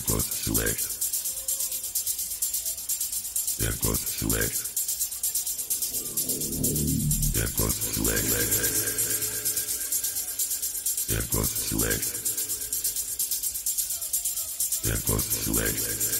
Aircode select. Aircode select. Aircode select. Aircode select. Aircode select.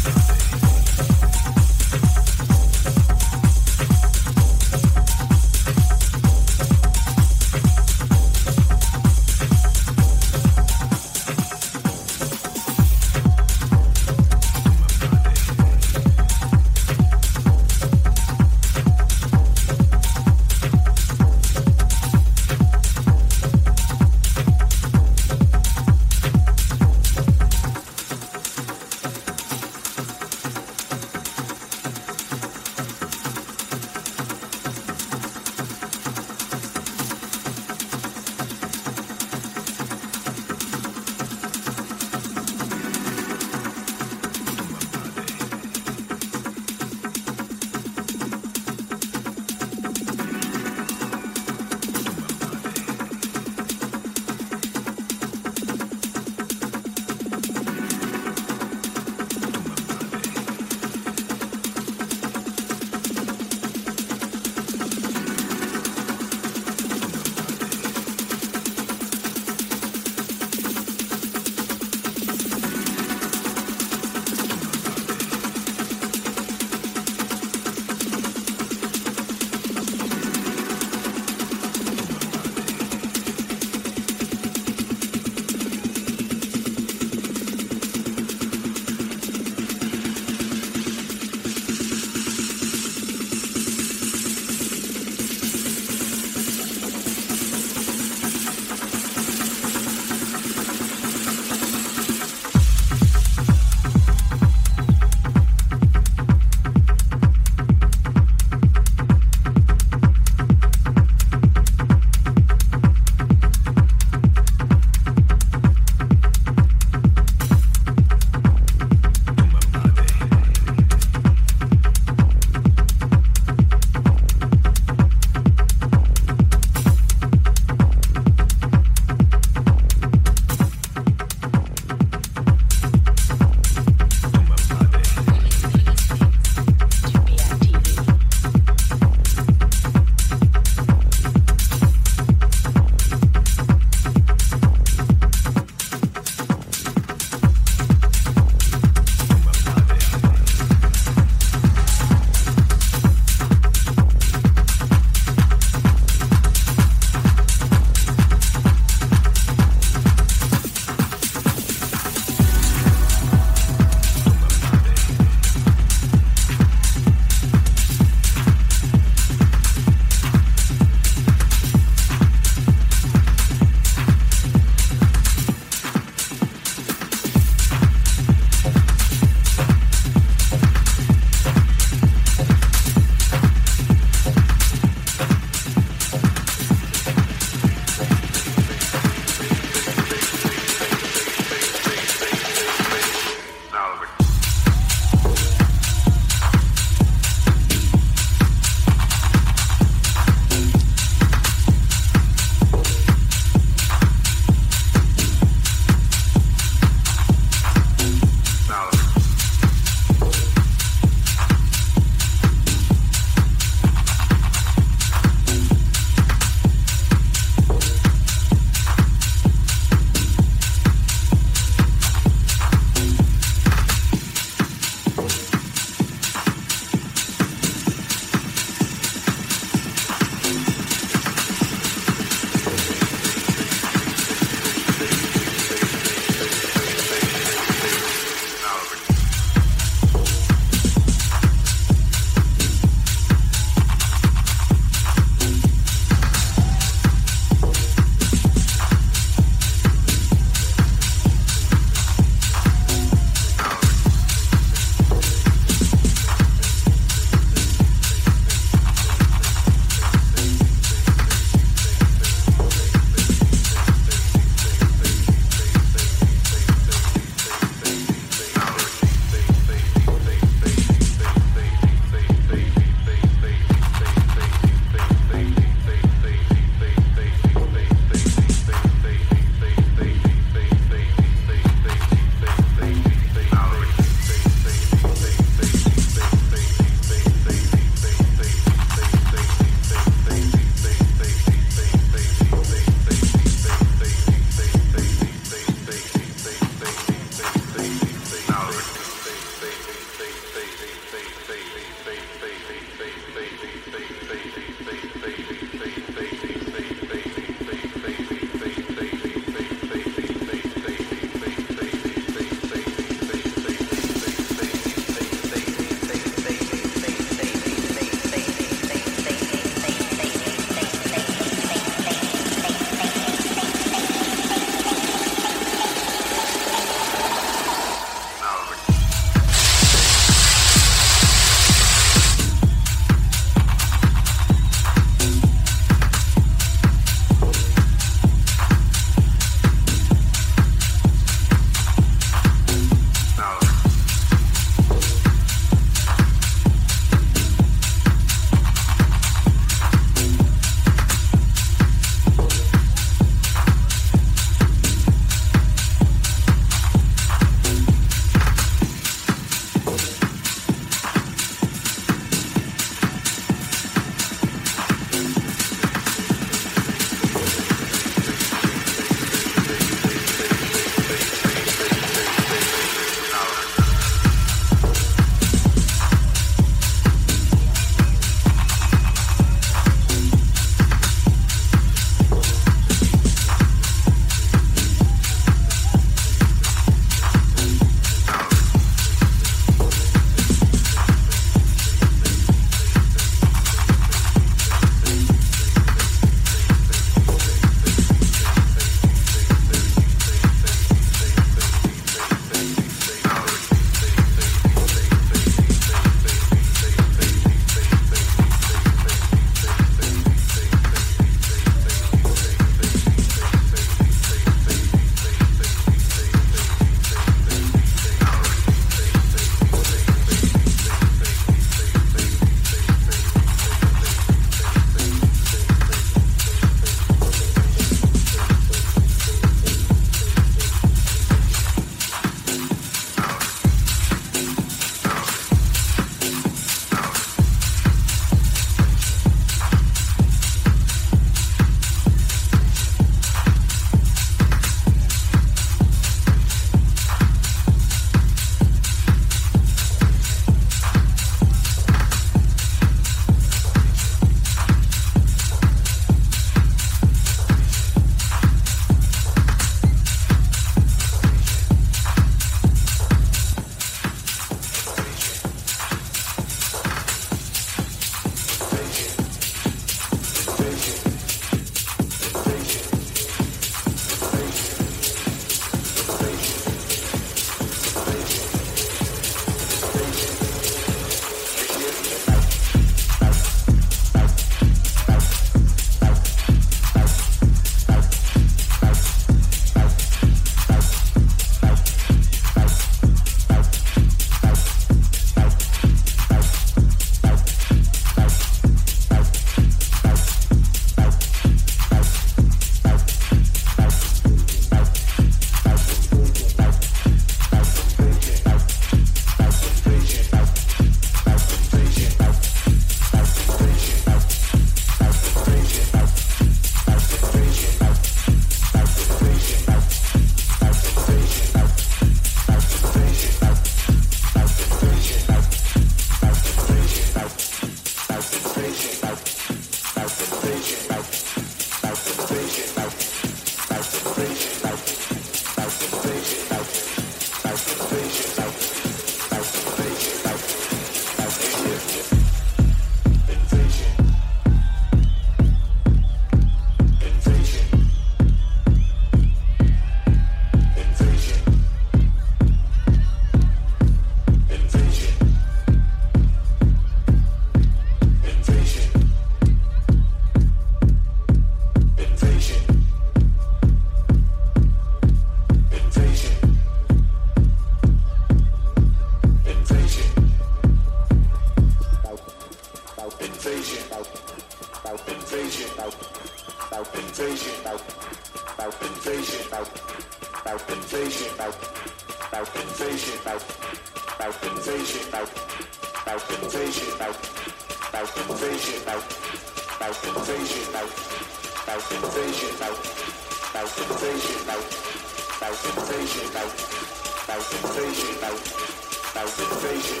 invasion,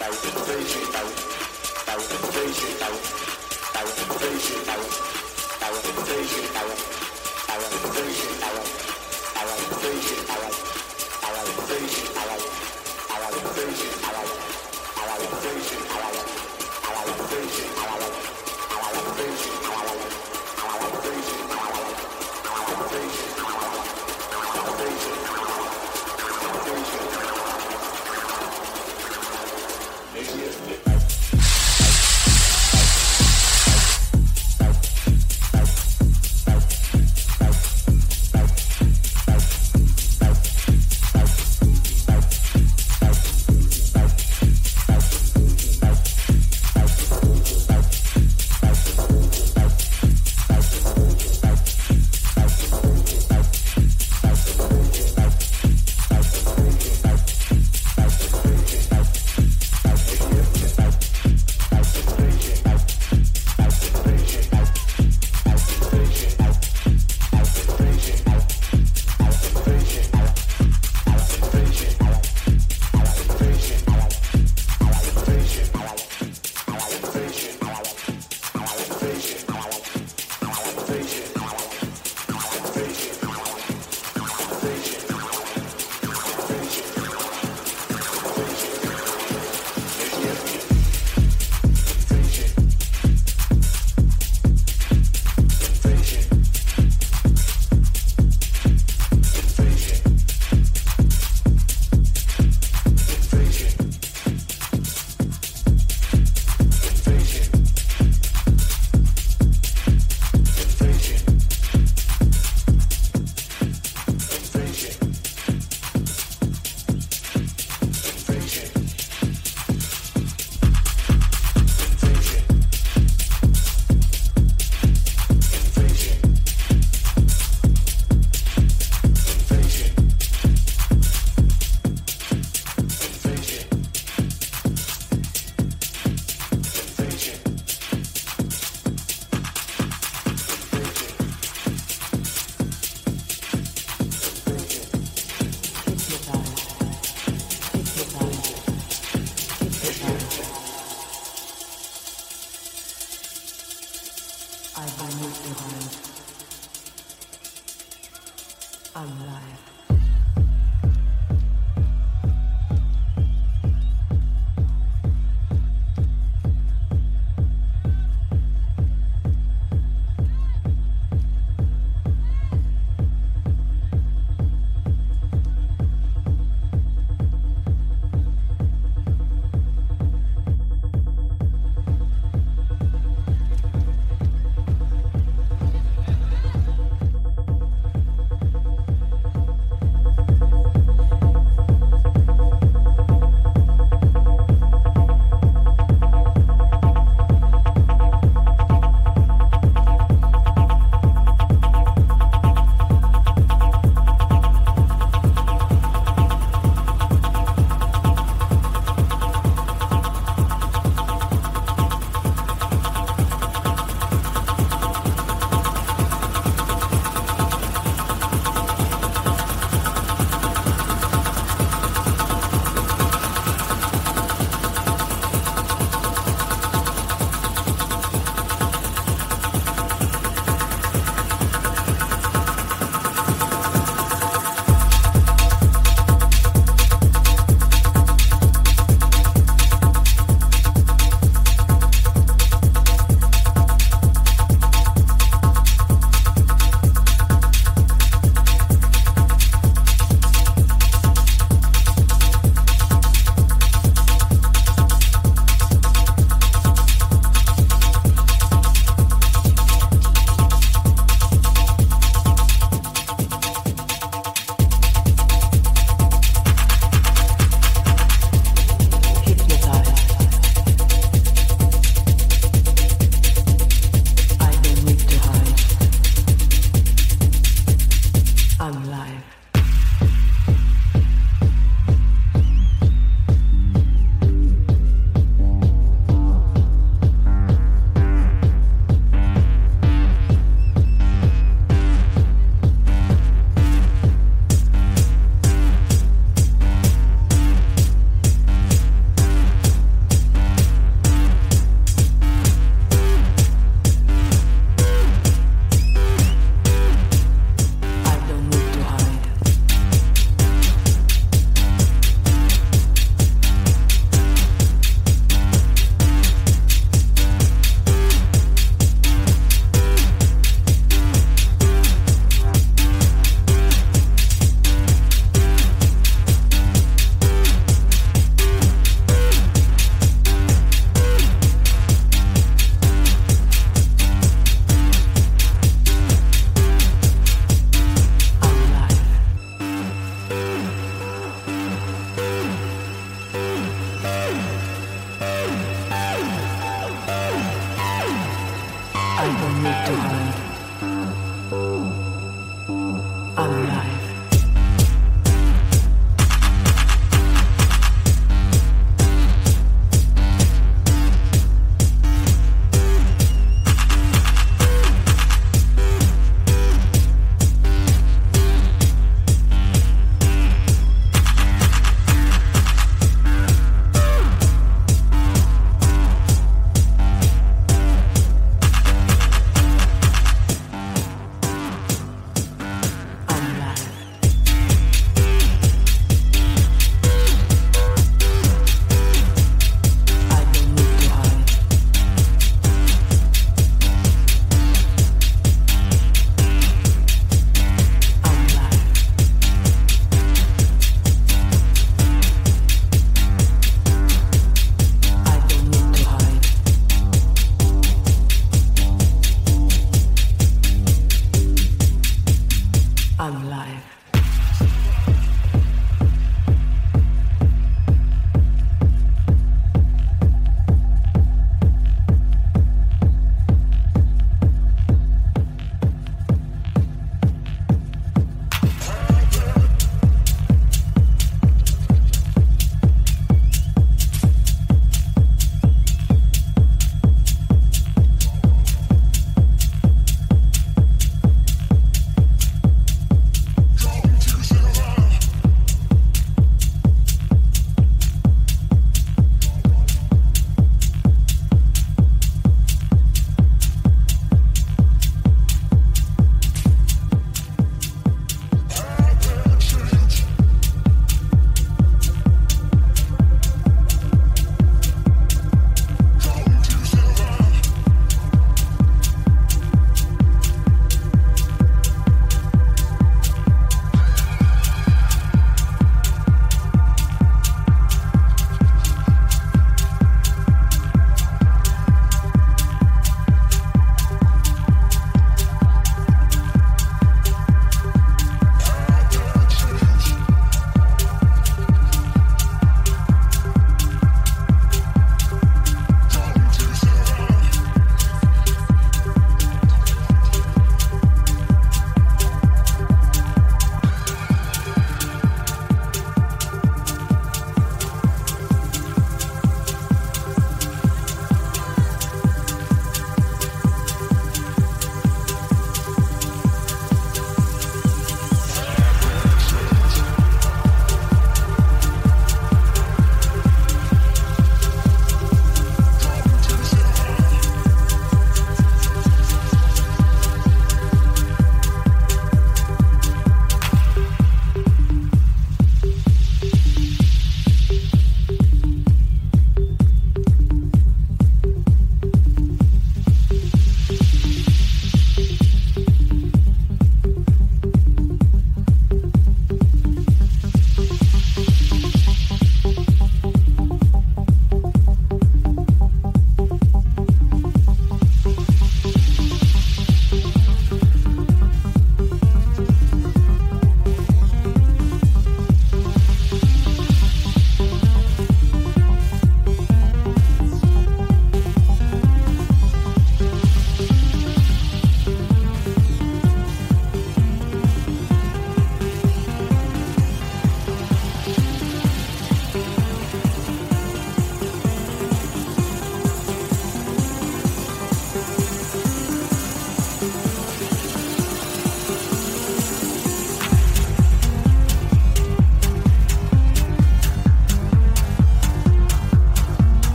invasion, invasion.